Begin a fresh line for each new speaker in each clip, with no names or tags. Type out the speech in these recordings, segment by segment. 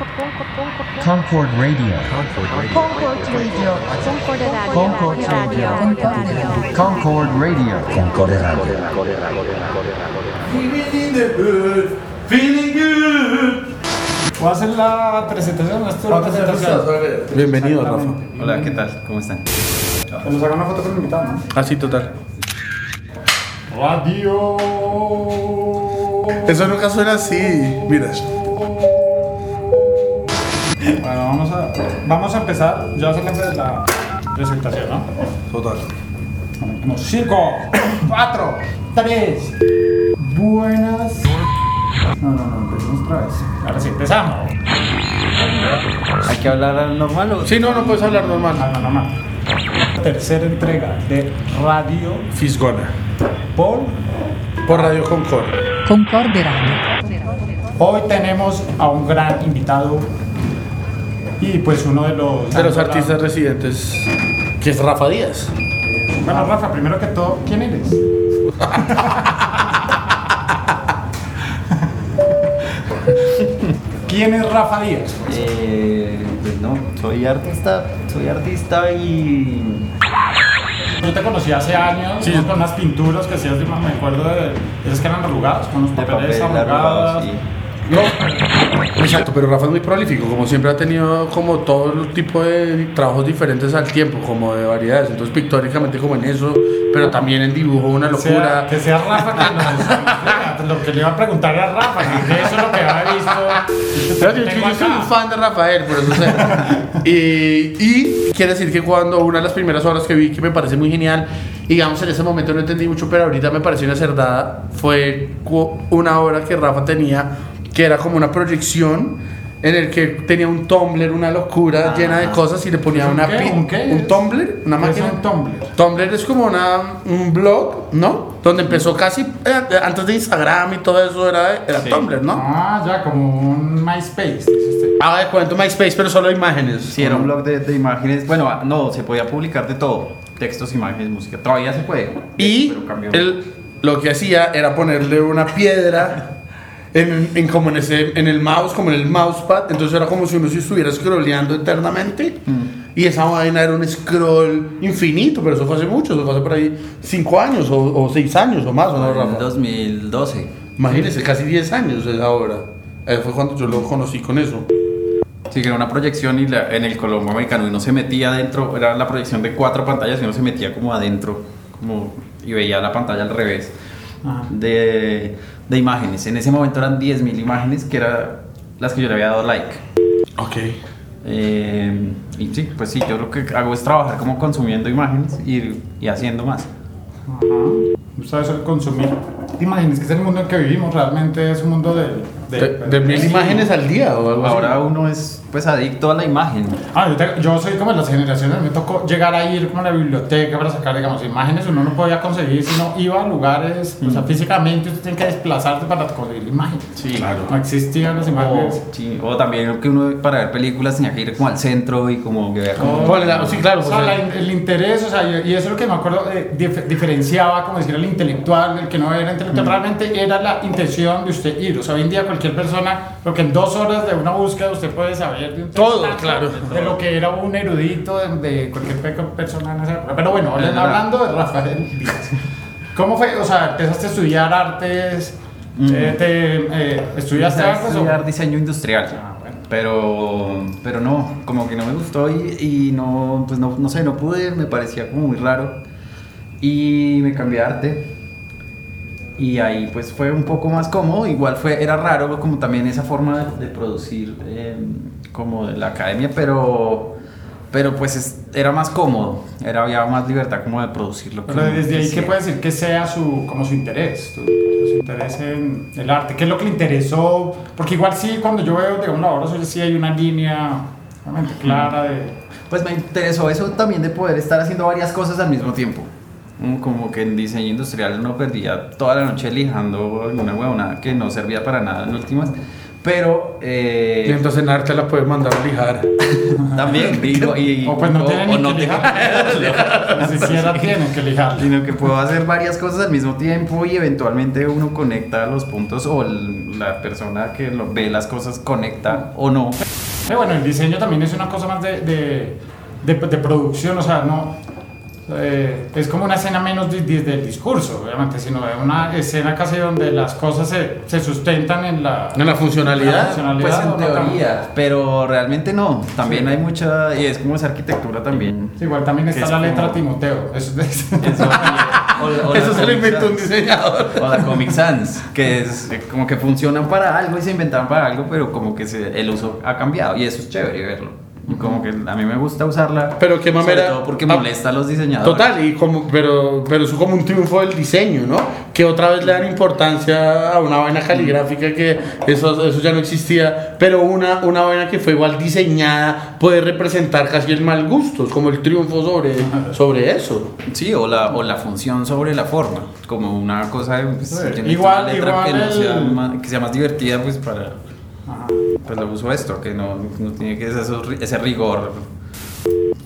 Concord Radio.
Concord Radio.
Concord Radio. Concord Radio.
Concord Radio.
Feeling the good, feeling good. Voy a hacer la presentación.
Bienvenido, Rafa.
Hola, ¿qué tal? ¿Cómo están?
Que nos haga una foto con el invitado, ¿no?
Así total.
Radio.
Eso nunca suena así. Mira.
Vamos a, vamos a empezar. Ya se la, la presentación, ¿no?
Total.
Como 5, 4, 3. Buenas. No, no, no, empecemos otra vez. Ahora sí, empezamos.
¿Hay que hablar al normal o...?
Sí, no, no puedes hablar
No,
normal.
no, no, no. Tercera entrega de Radio
Fisgona.
por.
Por Radio Concord.
Concorde Radio.
Hoy tenemos a un gran invitado y pues uno de los.
De los artistas residentes. Que es Rafa Díaz.
Bueno, Rafa, primero que todo, ¿quién eres? ¿Quién es Rafa Díaz?
Eh, pues no, soy artista, soy artista y...
Yo te conocí hace años
Sí.
con unas pinturas que hacías, me acuerdo de esas que eran arrugadas, con los papeles
papel arrugado,
arrugados.
sí.
Exacto, pero Rafa es muy prolífico, como siempre ha tenido como todo tipo de trabajos diferentes al tiempo, como de variedades, entonces pictóricamente como en eso, pero también en dibujo una
Que sea-
locura.
que sea Rafa que nos lo que le iba a preguntar a Rafa, que eso es lo que había visto.
Pero yo, yo- yo soy un fan de Rafael, por eso sé. y, y quiere decir que cuando una de las primeras obras que vi que me parece muy genial, digamos en ese momento no entendí mucho, pero ahorita me pareció una cerdada, fue una obra que Rafa tenía, que era como una proyección en el que tenía un Tumblr, una locura llena de cosas y le ponía
¿Un
una
qué?
pin-
¿Un qué?
un Tumblr, una
¿Qué es
máquina.
un Tumblr?
Tumblr es como una, un blog, ¿no? Donde empezó casi eh, antes de Instagram y todo eso era, era Tumblr, ¿no?
Ah, ya, como un MySpace.
Ah, de cuento MySpace, pero solo imágenes.
Sí, era un blog de, de imágenes. Bueno, ah, no, se podía publicar de todo. Textos, imágenes, música. Todavía se puede.
Y
pero
él lo que hacía era ponerle una piedra en, en como en, ese, en el mouse, como en el mousepad. Entonces era como si uno se estuviera scrolleando eternamente. Y esa vaina era un scroll infinito, pero eso fue hace mucho, eso fue hace por ahí 5 años o, o 6 años o más, ¿o no,
En
Rafa?
2012.
Imagínese, casi 10 años es ahora. Ahí fue cuando yo lo conocí con eso.
Sí, que era una proyección y la- en el Colombo americano y no se metía adentro. Era la proyección de cuatro pantallas y uno se metía como adentro. Como, y veía la pantalla al revés.
Ajá.
de, de imágenes. En ese momento eran 10.000 imágenes, que eran las que yo le había dado like.
Ok.
Eh, y sí, pues sí, yo lo que hago es trabajar como consumiendo imágenes y, y haciendo más.
Ajá. Ustedes el consumir. ¿Te imaginas que es el mundo en que vivimos? Realmente es un mundo de...
De, de mil imágenes al día o algo así.
Ahora uno es pues adicto a la imagen.
Ah, yo, te- yo soy como de las generaciones, me tocó llegar a ir como a la biblioteca para sacar, digamos, imágenes, uno no podía conseguir, sino iba a lugares, o sea, físicamente usted tiene que desplazarse para conseguir imágenes.
Sí,
No existían las
O,
imágenes.
sí, o también que uno para ver películas tenía que ir como al centro y como que vea como...
Ponle la- sí, claro.
O sea, la- el interés, o sea, y y eso es lo que me acuerdo, eh, dif- diferenciaba, como decir, el intelectual, el que no era intelectual, realmente era la intención de usted ir. O sea, hoy en día cualquier persona, porque en dos horas de una búsqueda usted puede saber de un
Todo, claro.
De lo que era un erudito de, de cualquier pe- persona en esa época. Pero bueno, hablando de Rafael Díaz. ¿Cómo fue? O sea, empezaste a estudiar artes, eh, te, eh, ¿estudiaste
Empecé a
artes o...?
estudiar diseño industrial.
Ah, bueno.
Pero, pero no, como que no me gustó y, y no, pues no, no sé, no pude, me parecía como muy raro. Y me cambié a arte. Y ahí pues fue un poco más cómodo, igual fue, era raro como también esa forma de, de producir eh, como de la academia, pero, pero pues es- era más cómodo, era, había más libertad como de producir lo que
Pero desde ahí, ¿qué puede decir que sea su, como su interés? Su, su interés en el arte. ¿Qué es lo que le interesó? Porque igual sí, cuando yo veo, la obra suya, sí hay una línea realmente clara de...
Pues me interesó eso también de poder estar haciendo varias cosas al mismo tiempo. Mm, Como que en diseño industrial no perdía toda la noche lijando en una huevonada que no servía para nada en últimas. Pero
Y
eh,
entonces en arte la puedes mandar a lijar.
también digo, y,
O pues no
o-
tienen
o
ni
no
que lijar. Ni siquiera tienen que lijar.
sino que puedo hacer varias cosas al mismo tiempo y eventualmente uno conecta los puntos o el- la persona que lo, ve las cosas conecta o no.
Eh, bueno, el diseño también es una cosa más de, de, de, de producción, o sea, no. Eh, es como una escena menos de- de- del discurso, obviamente, sino de una escena casi donde las cosas se, se sustentan en la,
En la funcionalidad.
la funcionalidad,
Pues en
¿o no
teoría, pero realmente no. También hay mucha, y es como esa arquitectura también.
Sí, igual también está
Es
la
como-
letra Timoteo. Eso es-
Eso, o- o
Eso se lo inventó un diseñador.
O la Comic Sans, que es como que funcionan para algo y se inventan para algo, pero como que se- el uso ha cambiado y eso es chévere verlo. Como que a mí me gusta usarla.
Pero qué mamera-
Sobre todo porque molesta a los diseñadores.
Total, y como, pero, pero eso como un triunfo del diseño, ¿no? Que otra vez le dan importancia a una vaina caligráfica que eso, eso ya no existía, pero una, una vaina que fue igual diseñada puede representar casi el mal gusto, es como el triunfo sobre, sobre eso.
Sí, o la, o la función sobre la forma, como una cosa de, pues,
Igual-
una letra
igual
que, no
el-
sea más, que sea más divertida, pues para
Ajá.
pues lo uso esto, que no, no tiene que ser ese rigor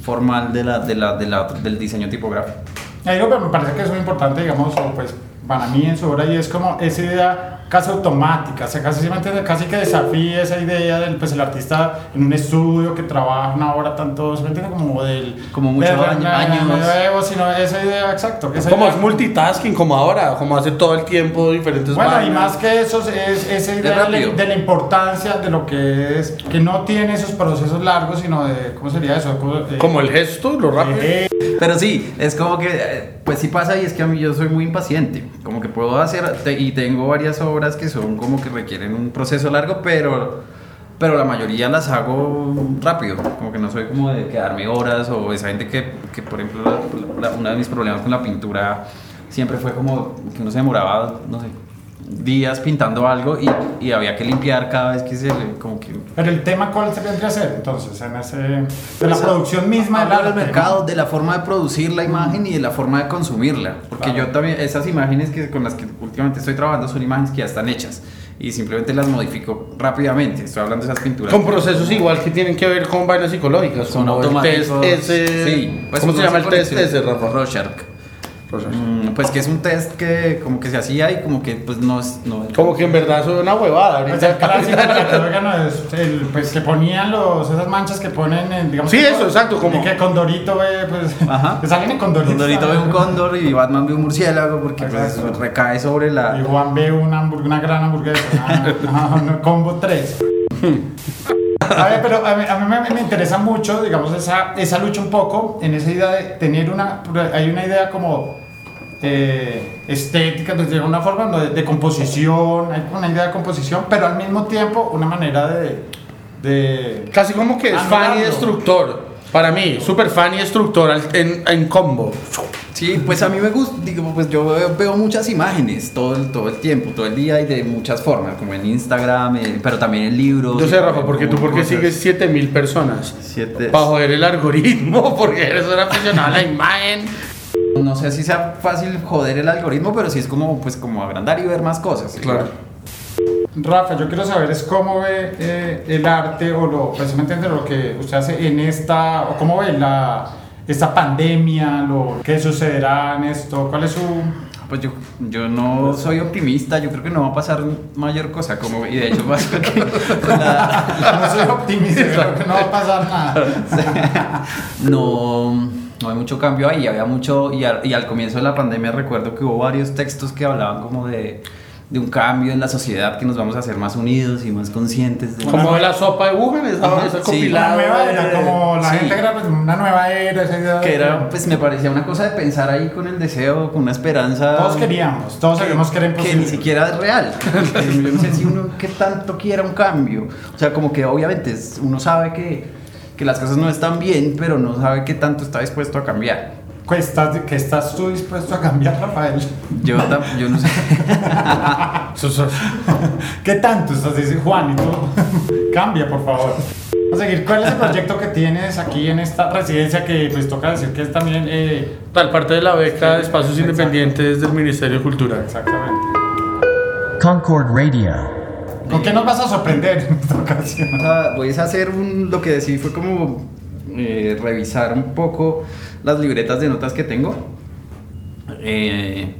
formal de la, de la, de la- del diseño tipográfico.
Hay algo que me parece que es muy importante, digamos, pues para mí en su obra y es como esa idea casi automática, o sea, casi, ¿sí me entiende? casi que desafía esa idea del pues, el artista en un estudio que trabaja una hora tanto, ¿sí me entiende? Como del...
Como mucho
del-
año- años.
medioevo, sino esa idea, exacto. que esa
Como
idea-
es multitasking, como ahora, como hace todo el tiempo diferentes
Bueno, y
vainas.
más que eso, es esa idea de de la importancia de lo que es, que no tiene esos procesos largos, sino de, ¿cómo sería eso? Como, eh,
Como el gesto, lo rápido.
eh,
Pero sí, es como que, eh, pues sí pasa y es que a mí yo soy muy impaciente. Como que puedo hacer, te- y tengo varias obras que son como que requieren un proceso largo, pero, pero la mayoría las hago rápido. Como que no soy como de quedarme horas o esa gente que, que por ejemplo, la- uno de mis problemas con la pintura siempre fue como que uno se demoraba, no sé, días pintando algo y, y había que limpiar cada vez que se le, como que
Pero el tema, ¿cuál se tendría que hacer entonces? En ese, de la
Pues,
producción misma arte.
del mercado, de la forma de producir la imagen y de la forma de consumirla. Porque
Claro.
yo también, esas imágenes que, con las que últimamente estoy trabajando son imágenes que ya están hechas y simplemente las modifico rápidamente. Estoy hablando de esas pinturas.
Con procesos igual que tienen que ver con vainas psicológicas.
son
el
automáticos.
test ese.
Sí, pues
¿Cómo se llama el test
ese,
Rafa?
Rorschach. Mm, pues que es un test que como que se hacía y como que pues no es... No,
Como que en verdad eso es una huevada.
Pues
ahorita.
el clásico el, pues que ponían los, esas manchas que ponen en, digamos
Sí, eso,
con-
exacto, como-
y que Condorito ve, pues
Ajá.
que salen en Condorito.
Condorito ve un cóndor y Batman ve un murciélago porque pues recae sobre
Y
la...
Juan ve una, hamburg- una gran hamburguesa, una, una- una combo 3. A ver, pero a mí, a mí me, me interesa mucho, digamos, esa, esa lucha un poco en esa idea de tener una. Hay una idea como eh, estética, pues, de alguna forma, ¿no? de, de composición, hay una idea de composición, pero al mismo tiempo una manera de. de
Casi como que es fan y destructor. Para mí, super fan y destructor en, en combo.
Sí, pues a mí me gusta, digo, pues yo veo, veo muchas imágenes todo el, todo el tiempo, todo el día y de muchas formas, como en Instagram, eh, pero también en libros.
Yo sé, Rafa, porque tú porque sigues 7000 personas.
Siete-
Para joder el algoritmo, porque eres un aficionado a la imagen.
No sé si sea fácil joder el algoritmo, pero sí es como, pues, como agrandar y ver más cosas.
Rafa, yo quiero saber es cómo ve eh, el arte o lo, precisamente de lo que usted hace en esta, o cómo ve la, esta pandemia, lo que sucederá en esto, cuál es su...
Pues yo, yo no soy optimista, yo creo que no va a pasar mayor cosa, como, y de hecho pasa que la-
No soy optimista, creo que no va a pasar nada.
no, no hay mucho cambio ahí, había mucho, y al, y al comienzo de la pandemia recuerdo que hubo varios textos que hablaban como de, de un cambio en la sociedad, que nos vamos a hacer más unidos y más conscientes. De
Como de la sopa de Wuhan, esa,
Ajá,
esa
sí.
compilada.
Una nueva era, como la
Sí.
gente era pues, una nueva era, esa idea de
que era, pues me parecía una cosa de pensar ahí con el deseo, con una esperanza.
Todos queríamos, todos sabíamos que era
que
imposible.
ni siquiera es real. Yo no sé si uno que tanto quiera un cambio. O sea, como que obviamente uno sabe que, que las cosas no están bien, pero no sabe qué tanto está dispuesto a cambiar.
¿Qué estás, qué estás tú dispuesto a cambiar, Rafael?
Yo, yo no sé.
¿Qué tanto estás diciendo, Juan? Y tú, cambia, por favor. Vamos a seguir. ¿Cuál es el proyecto que tienes aquí en esta residencia que pues toca decir que es también... eh,
Tal parte de la beca de espacios independientes del Ministerio de Cultura.
exactamente.
Concord Radio.
¿Con qué nos vas a sorprender en esta ocasión?
O sea, voy a hacer un, lo que decidí fue como eh, revisar un poco las libretas de notas que tengo eh,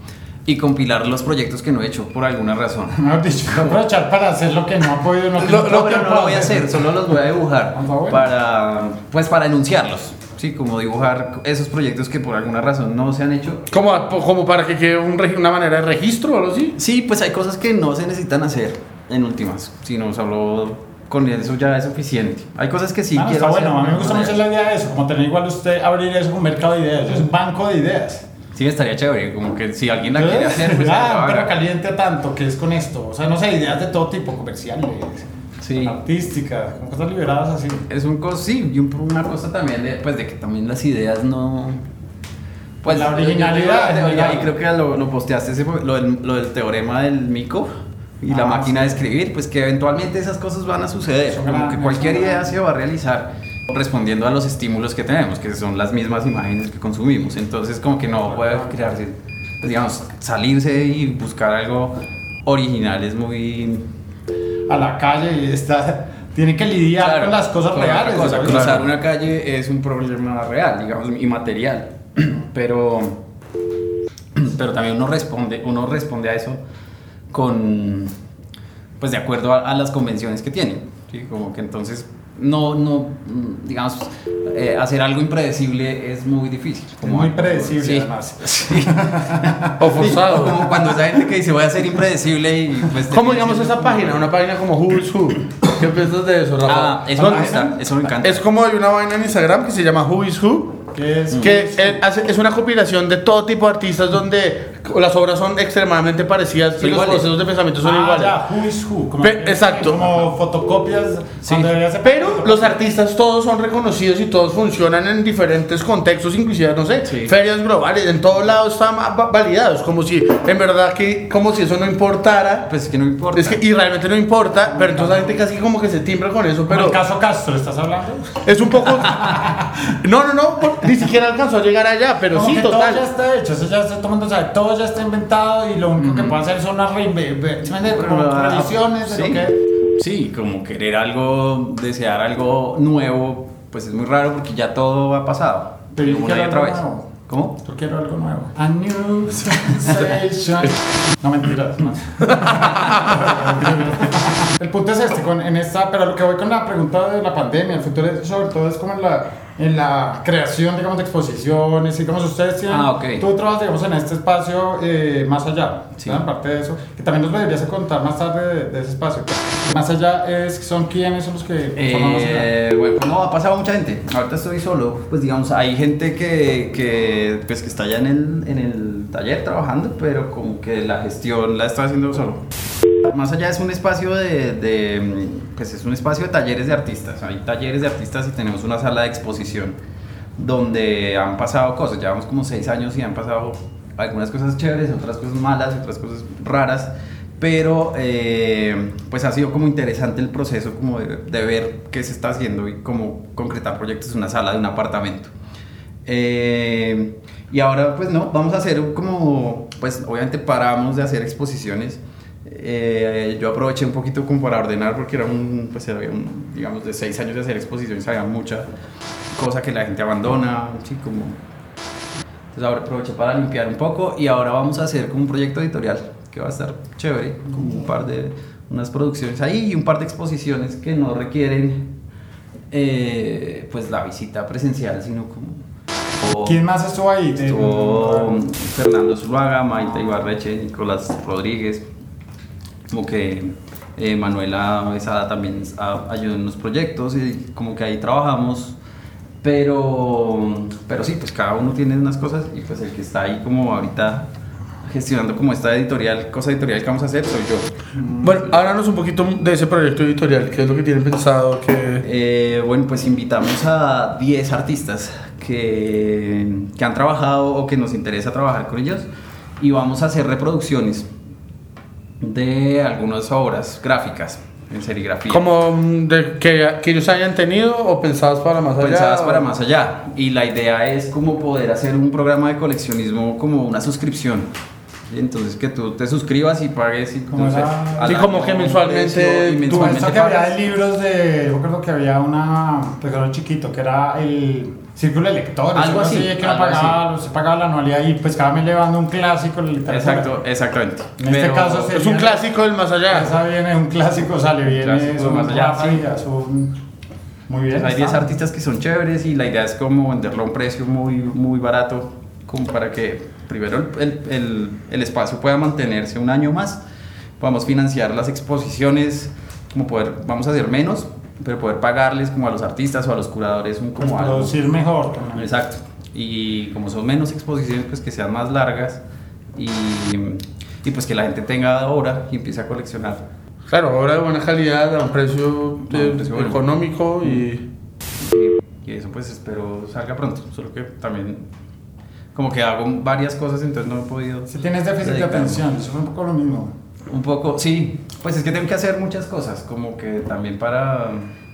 y compilar los proyectos que no he hecho por alguna razón.
Mejor dicho, voy a aprovechar para hacer lo que no ha podido, no, que
Lo-
no
no, pero
tiempo
no lo voy a hacer, solo los voy a dibujar
Ah,
para, pues para enunciarlos. Sí, como dibujar esos proyectos que por alguna razón no se han hecho.
Como, como para que quede un una manera de registro o algo así.
Sí, pues hay cosas que no se necesitan hacer en últimas, sino solo con eso ya es suficiente. Hay cosas que sí
Ah,
quiero
está
hacer.
bueno, a mí me gusta
pero-
mucho la idea de eso, como tener igual usted abrir eso un mercado de ideas, es un banco de ideas.
Sí, estaría chévere, como que si alguien la quiere hacer, pues
ah,
haga.
caliente tanto, que es con esto? O sea, no sé, ideas de todo tipo, comerciales,
Sí.
artísticas, con cosas liberadas así.
Es un cosa, sí, y un- una cosa también de, pues, de que también las ideas no... Pues,
La
yo-
originalidad,
yo- yo-
¿no?
y creo que lo, lo posteaste, ese- lo, del, lo del teorema del mico y la
Ah,
máquina de
sí.
escribir, pues que eventualmente esas cosas van a suceder, como que cualquier idea se va a realizar respondiendo a los estímulos que tenemos, que son las mismas imágenes que consumimos. Entonces, como que no puede crearse, pues, digamos, salirse y buscar algo original es muy...
A la calle y está, tiene que lidiar
Claro,
con las cosas reales.
cosa. Cruzar una calle es un problema real, digamos, y material. Pero, pero también uno responde, uno responde a eso con, pues de acuerdo a, a las convenciones que tiene. ¿sí? Como que entonces no, no, mm, digamos, eh, hacer algo impredecible es muy difícil.
Es muy predecible,
Sí.
además.
Sí.
O forzado.
Como cuando esa gente que dice voy a ser impredecible y pues...
¿Cómo digamos esa
como-
página? Una página como Who is Who. ¿Qué piensas de eso, Rafa?
Ah, eso
¿Dónde-
me gusta, eso me encanta.
Es como hay una vaina en Instagram que se llama Who is Who.
Que es,
Que hace- es una compilación de todo tipo de artistas donde las obras son extremadamente parecidas y los procesos de pensamiento son
Ah,
iguales.
ya, who is who, como,
Pe- exacto.
como fotocopias.
Sí.
Pero los artistas todos son reconocidos y todos funcionan en diferentes contextos, inclusive, no sé,
Sí.
ferias globales, en todos lados están va- validados, como si en verdad que, como si eso no importara.
Pues es que no importa.
Es que, y realmente no importa, pero entonces la gente casi como que se timbra con eso, pero
el caso Castro, ¿estás hablando?
es un poco... No, no, no, por- ni siquiera alcanzó a llegar allá, pero
Como
sí,
que todo
total.
ya está hecho, eso ya está, todo el mundo sabe, todo ya está inventado y lo único que puede hacer son unas ve- ¿sí que...
Sí, como querer algo, desear algo nuevo, pues es muy raro porque ya todo ha pasado.
Pero yo quiero
otra
algo
vez.
nuevo.
¿Cómo?
Yo quiero algo nuevo. A new sensation. No mentiras, no. El punto es este, con, en esta, pero lo que voy con la pregunta de la pandemia, el futuro es, sobre todo es como en la, en la creación, digamos, de exposiciones, digamos, ustedes tienen,
Ah, ok.
tú trabajas, digamos, en este espacio eh, más allá,
Sí.
¿verdad? Aparte de eso, que también nos deberías contar más tarde de, de ese espacio. Más allá es, son quiénes son los que Allá?
Eh, bueno, no, ha pasado mucha gente. Ahorita estoy solo. Pues digamos, hay gente que, que, pues, que está ya en el, en el taller trabajando, pero como que la gestión la está haciendo solo. Más allá es un espacio de, de, pues es un espacio de talleres de artistas. Hay talleres de artistas y tenemos una sala de exposición donde han pasado cosas. Llevamos como seis años y han pasado algunas cosas chéveres, otras cosas malas, otras cosas raras. Pero eh, pues ha sido como interesante el proceso como de, de ver qué se está haciendo y cómo concretar proyectos en una sala de un apartamento. Eh, y ahora pues no, vamos a hacer como, pues obviamente paramos de hacer exposiciones. Eh, yo aproveché un poquito como para ordenar porque era un, pues un, digamos, de seis años de hacer exposiciones, había mucha cosa que la gente abandona, sí, como... Entonces ahora aproveché para limpiar un poco y ahora vamos a hacer como un proyecto editorial que va a estar chévere, como un par de, unas producciones ahí y un par de exposiciones que no requieren eh, pues la visita presencial, sino como...
¿Quién más estuvo ahí?
Estuvo Fernando Zuluaga, Maite Ibarreche, Nicolás Rodríguez, como que eh, Manuela Besada también ayudó en los proyectos y como que ahí trabajamos, pero, pero sí, pues cada uno tiene unas cosas y pues el que está ahí como ahorita gestionando como esta editorial, cosa editorial que vamos a hacer soy yo.
Bueno, háblanos un poquito de ese proyecto editorial, qué es lo que tienen pensado, que...
Eh, bueno, pues invitamos a 10 artistas que, que han trabajado o que nos interesa trabajar con ellos y vamos a hacer reproducciones de algunas obras gráficas en serigrafía.
Como mm, de que, que ellos hayan tenido o pensadas para más allá.
pensadas para más allá. Y la idea es como poder hacer un programa de coleccionismo como una suscripción. Entonces que tú te suscribas y pagues y
Como
entonces,
Sí, como que mensualmente
y
Tú
mensualmente
eso que había de libros de. Yo creo que había una. Pues era chiquito, que era el Círculo de Lectores.
Algo así,
que
algo
pagaba, se pagaba la anualidad y pues cada mes le van un clásico de literatura.
Exacto, exactamente.
En este caso sería-
Es un clásico del más allá.
Esa viene un clásico, sale bien.
Clásico
es un
más allá,
Rafa
sí.
un- Muy bien.
Hay 10
está.
artistas que son chéveres y la idea es como venderlo a un precio muy, muy barato, como para que primero el, el- el espacio pueda mantenerse un año más, podamos financiar las exposiciones, como poder, vamos a hacer menos, pero poder pagarles como a los artistas o a los curadores un
Pues
como algo.
producir mejor. también.
Exacto. Y como son menos exposiciones, pues que sean más largas y, y pues que la gente tenga ahora y empiece a coleccionar.
Claro, obra de buena calidad, a un precio,
A un precio bueno.
económico y...
Y eso pues espero salga pronto, solo que también como que hago varias cosas, entonces no he podido...
Si tienes déficit de atención, eso fue un poco lo mismo.
Un poco, sí, pues es que tengo que hacer muchas cosas, como que también para,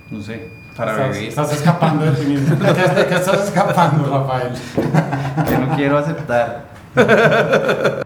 no sé, para
estás,
vivir,
estás escapando de ti mismo. ¿De qué, de qué estás escapando, Rafael?
que no quiero aceptar.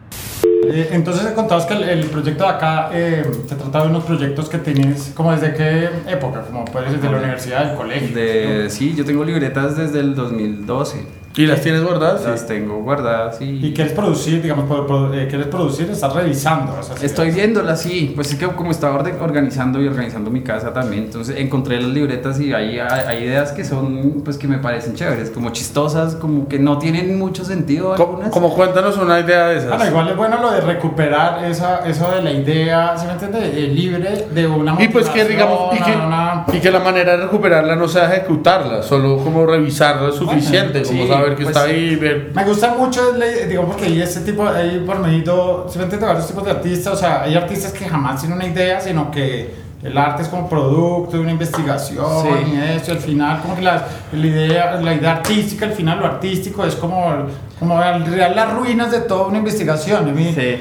Eh, entonces contabas que el, el proyecto de acá eh, se trata de unos proyectos que tienes, como desde qué época, como puedes desde la universidad, del colegio.
De, sí, yo tengo libretas desde el 2012,
¿Y las tienes guardadas? Sí.
las tengo guardadas y...
Y quieres producir, digamos, eh, quieres producir, estás revisando esas
Estoy
ideas.
viéndolas, sí. Pues es que como estaba organizando y organizando mi casa también, entonces encontré las libretas y hay, hay, ideas que son, pues que me parecen chéveres, como chistosas, como que no tienen mucho sentido
Como,
algunas.
como cuéntanos una idea de esas.
Bueno, igual es bueno lo de recuperar esa, eso de la idea, ¿se me entiende? Libre de una
Y pues que digamos, y que,
motivación, una-
y que la manera de recuperarla no sea ejecutarla, solo como revisarla es suficiente,
Bueno,
como saber que
pues
está
sí.
ahí, ver...
Me gusta mucho, digamos, porque hay ese tipo, hay por medio, se me entiende, varios tipos de artistas, o sea, hay artistas que jamás tienen una idea, sino que el arte es como producto de una investigación
Sí.
y eso, al final, como que la, la idea, la idea artística, al final lo artístico es como, como en realidad las ruinas de toda una investigación. y
Sí.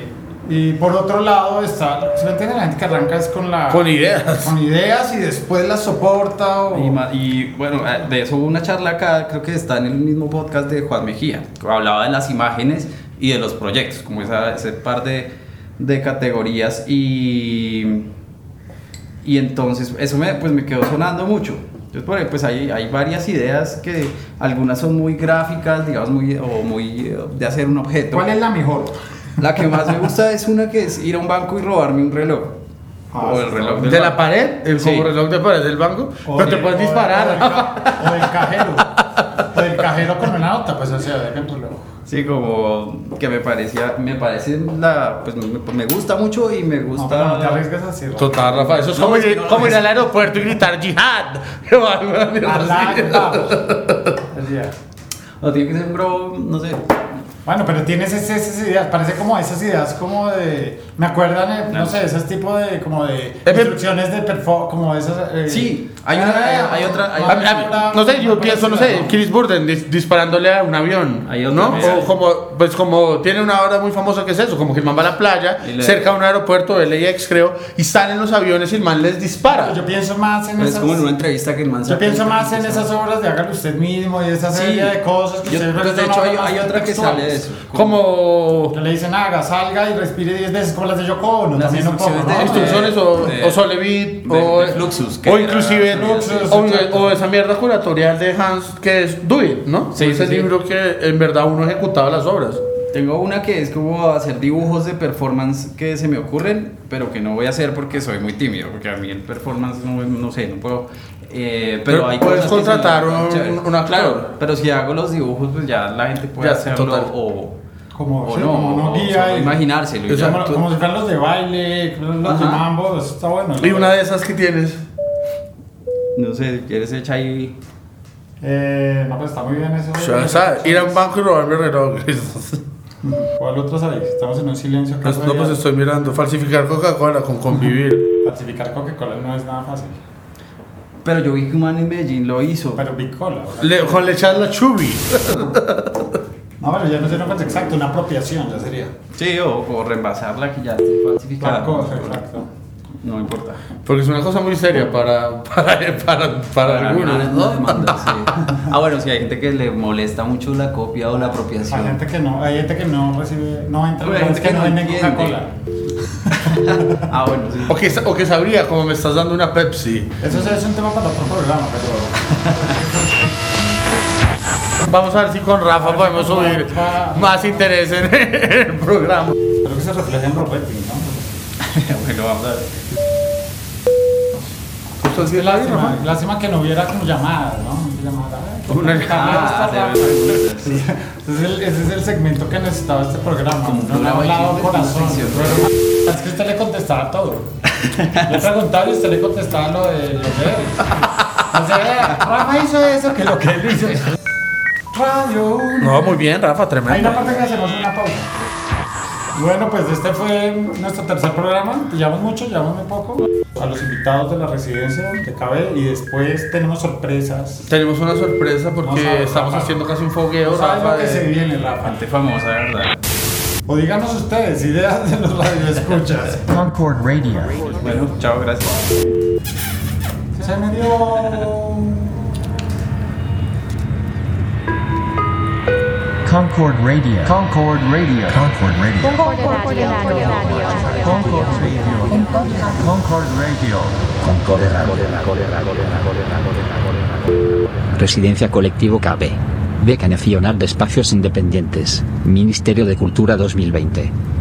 Y por otro lado está, se entiende, la gente que arranca es con la...
Con ideas.
con ideas y después las soporta o...
Y, y, bueno, eh, de eso hubo una charla acá, creo que está en el mismo podcast de Juan Mejía, que hablaba de las imágenes y de los proyectos, como esa, ese par de, de categorías y, y entonces eso me, pues me quedó sonando mucho. Entonces, por ahí, pues hay, hay varias ideas que algunas son muy gráficas, digamos, muy, o muy eh, de hacer un objeto.
¿Cuál es la mejor?
La que más me gusta es una que es ir a un banco y robarme un reloj.
Ah,
o el reloj
¿De
del
la
banco.
pared? ¿El
Sí.
reloj de pared del banco?
O
Pero te puedes
o
disparar.
O del, ca- o del cajero. O del cajero con una nota, pues o sea, de ejemplo.
Sí, como que me parecía, me parece la, pues me, me gusta mucho y me
No,
gusta.
pero no te arriesgues así. Rafa.
Total, Rafa, eso es
No,
como, ir,
no,
como ir
es-
al aeropuerto y gritar jihad.
No, tiene que ser un grow, no sé.
Bueno, pero tienes ese- esas ideas, parece como esas ideas como de, me acuerdan, eh, no sé, esos tipo de, como de
Efe-
instrucciones de performance, como esas... eh,
Sí, hay una- hay- hay otra- hay
A mí- a mí- no sé, yo pienso, no sé, Chris Burden dis- disparándole a un avión,
Hay otra
¿no? O como, pues como tiene una obra muy famosa que es eso, como que el man va a la playa,
le-
cerca de un aeropuerto de LAX creo, y salen los aviones y el man les dispara.
Yo pienso más en
Es
esas...
como en una entrevista que el man
Yo pienso más en esas obras de hágalo usted mismo y esa
Sí.
serie de cosas que
Yo-
usted
pues, de hecho, hay, otra que sale de eso.
Como
Que le dicen, haga, salga y respire 10 veces como las de Yoko Ono,
Las
también un poco,
instrucciones
¿no?
de-
instrucciones o,
de-
o Solevit
de-
o,
de Fluxus,
o
era-
inclusive
Fluxus,
o, o esa mierda curatorial de Hans que es Do It, ¿no?
Sí,
ese
sí, sí.
libro que en verdad uno ejecutaba las obras.
Tengo una que es como hacer dibujos de performance que se me ocurren, pero que no voy a hacer porque soy muy tímido, porque a mí el performance no, no sé, no puedo. Eh, pero,
Pero
hay
puedes
cosas
contratar un- un actor.
Claro, pero si hago los dibujos, pues ya la gente puede
Ya,
hacerlo
total.
o,
Como,
o
sí,
no,
como uno
o
guía
solo
y-
imaginárselo.
Como, como si fueran los de baile, los de mambo, eso está bueno.
Y una de esas que tienes.
No sé, ¿quieres echar ahí?
Eh, no, pues está muy bien eso.
O sea. Ir a un banco y robarme relojes.
¿Cuál otro ahí? Estamos en un silencio.
Pues, no, pues estoy mirando. Falsificar Coca-Cola con convivir.
Falsificar Coca-Cola no es nada fácil.
Pero yo vi que un man en Medellín lo hizo.
Pero Big Cola. ¿verdad?
Le, con le echas la chubi.
No, pero ya no sé, no pues exacto, una apropiación ya sería.
Sí, o, o reembasarla que ya esté falsificada.
Exacto.
No importa.
Porque es una cosa muy seria para, para, para, para algunos, ¿no?
demanda, sí. Ah, bueno, sí, hay gente que le molesta mucho la copia o la
Hay
apropiación.
gente que no, hay gente que no recibe, no entra,
Hay gente
que,
que
no
entiende.
Coca-Cola.
Ah, bueno, sí.
O que, o que sabría como me estás dando una Pepsi.
Eso es un tema para otro programa, pero
Vamos a ver si con Rafa podemos subir más interés en el programa.
creo que se refleja en Robetti, ¿no?
bueno, vamos a ver.
¿Usted sí
Qué
es la
lástima, que no hubiera como llamadas, ¿no? Llamada.
Una-
Ah, verdad.
Ese es, el, ese es el segmento que necesitaba este programa.
Como un
no le ha hablado corazón. Es que usted le contestaba todo. Le preguntaba y usted le contestaba lo de lo de él. O sea, Rafa hizo eso, que lo que él hizo. Radio.
No, muy bien, Rafa,
Hay
tremendo.
una parte que hacemos una pausa. Bueno, pues este fue nuestro tercer programa. Llevamos mucho, llevamos muy poco. A los invitados de la residencia de Cabe y después tenemos sorpresas.
Tenemos una sorpresa
No
porque estamos
Rafa.
haciendo casi un fogueo,
No sabes
Rafa.
lo que
de-
se viene, Rafa.
Gente famosa, de verdad.
O díganos ustedes, ideas de los radioescuchas.
Concord Radio.
Bueno, chao, gracias.
Se me dio.
Concord Radio. Concord Radio. Concord Radio.
Concord Radio.
Concord Radio. Concord Radio.
Residencia Colectivo KB. Beca Nacional de Espacios Independientes. Ministerio de Cultura 2020.